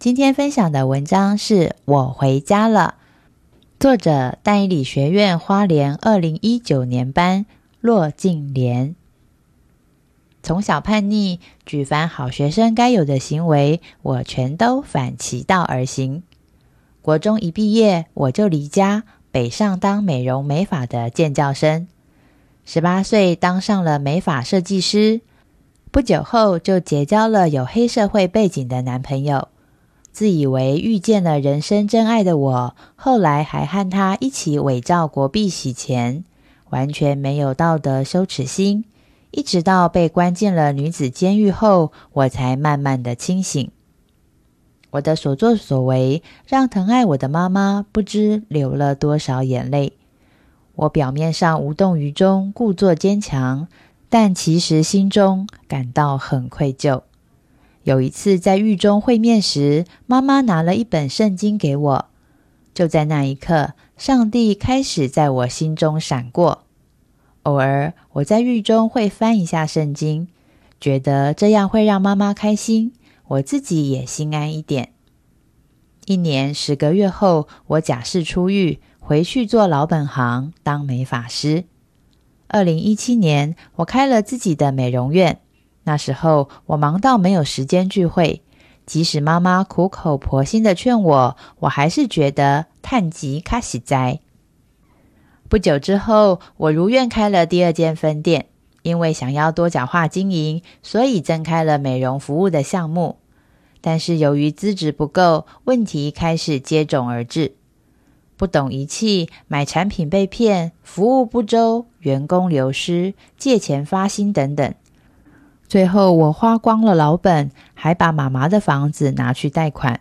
今天分享的文章是我回家了。作者：淡理学院花莲二零一九年班骆静莲。从小叛逆，举凡好学生该有的行为，我全都反其道而行。国中一毕业，我就离家北上当美容美发的建教生。十八岁当上了美发设计师。不久后，就结交了有黑社会背景的男朋友。自以为遇见了人生真爱的我，后来还和他一起伪造国币洗钱，完全没有道德羞耻心。一直到被关进了女子监狱后，我才慢慢的清醒。我的所作所为，让疼爱我的妈妈不知流了多少眼泪。我表面上无动于衷，故作坚强。但其实心中感到很愧疚。有一次在狱中会面时，妈妈拿了一本圣经给我。就在那一刻，上帝开始在我心中闪过。偶尔我在狱中会翻一下圣经，觉得这样会让妈妈开心，我自己也心安一点。一年十个月后，我假释出狱，回去做老本行，当美发师。二零一七年，我开了自己的美容院。那时候我忙到没有时间聚会，即使妈妈苦口婆心的劝我，我还是觉得叹吉卡喜哉。不久之后，我如愿开了第二间分店，因为想要多角化经营，所以增开了美容服务的项目。但是由于资质不够，问题开始接踵而至。不懂仪器，买产品被骗，服务不周，员工流失，借钱发薪等等。最后我花光了老本，还把妈妈的房子拿去贷款。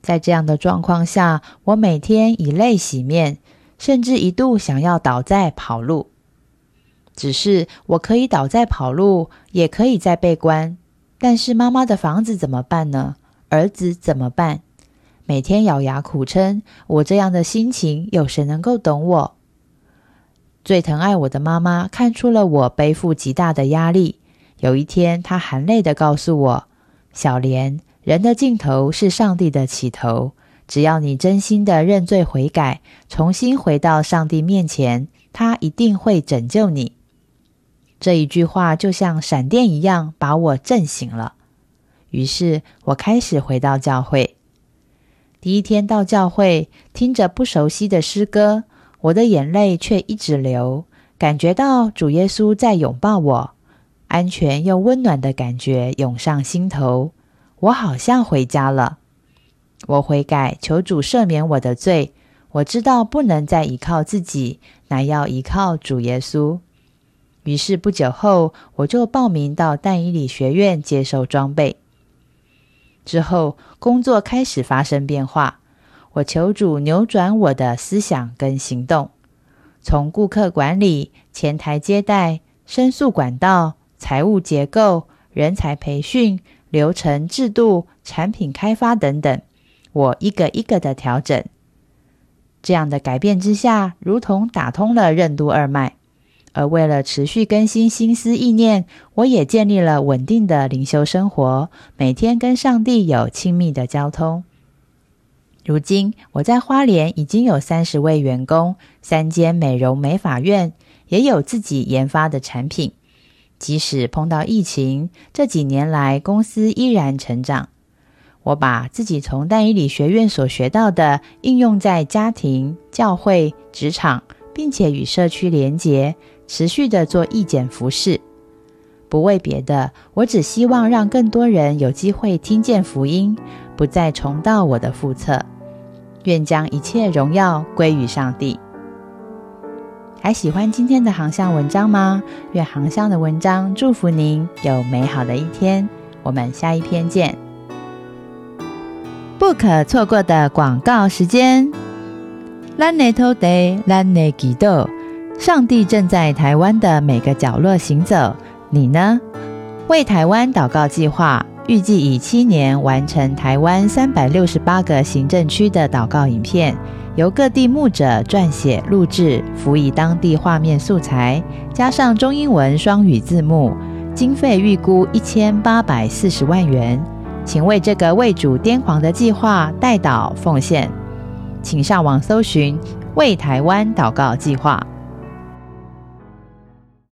在这样的状况下，我每天以泪洗面，甚至一度想要倒在跑路。只是我可以倒在跑路，也可以再被关。但是妈妈的房子怎么办呢？儿子怎么办？每天咬牙苦撑，我这样的心情，有谁能够懂我？最疼爱我的妈妈看出了我背负极大的压力。有一天，他含泪的告诉我：“小莲，人的尽头是上帝的起头。只要你真心的认罪悔改，重新回到上帝面前，他一定会拯救你。”这一句话就像闪电一样把我震醒了。于是我开始回到教会。第一天到教会，听着不熟悉的诗歌，我的眼泪却一直流，感觉到主耶稣在拥抱我，安全又温暖的感觉涌上心头，我好像回家了。我悔改，求主赦免我的罪。我知道不能再依靠自己，乃要依靠主耶稣。于是不久后，我就报名到但以理学院接受装备。之后，工作开始发生变化。我求主扭转我的思想跟行动，从顾客管理、前台接待、申诉管道、财务结构、人才培训、流程制度、产品开发等等，我一个一个的调整。这样的改变之下，如同打通了任督二脉。而为了持续更新心思意念，我也建立了稳定的灵修生活，每天跟上帝有亲密的交通。如今我在花莲已经有三十位员工，三间美容美发院，也有自己研发的产品。即使碰到疫情，这几年来公司依然成长。我把自己从淡以理学院所学到的应用在家庭、教会、职场，并且与社区连结。持续的做义剪服饰，不为别的，我只希望让更多人有机会听见福音，不再重蹈我的覆辙。愿将一切荣耀归于上帝。还喜欢今天的航向文章吗？愿航向的文章祝福您有美好的一天。我们下一篇见。不可错过的广告时间。Lane Day, Lane Gido，上帝正在台湾的每个角落行走，你呢？为台湾祷告计划预计以七年完成台湾三百六十八个行政区的祷告影片，由各地牧者撰写、录制，辅以当地画面素材，加上中英文双语字幕，经费预估一千八百四十万元。请为这个为主癫狂的计划代祷奉献，请上网搜寻“为台湾祷告计划”。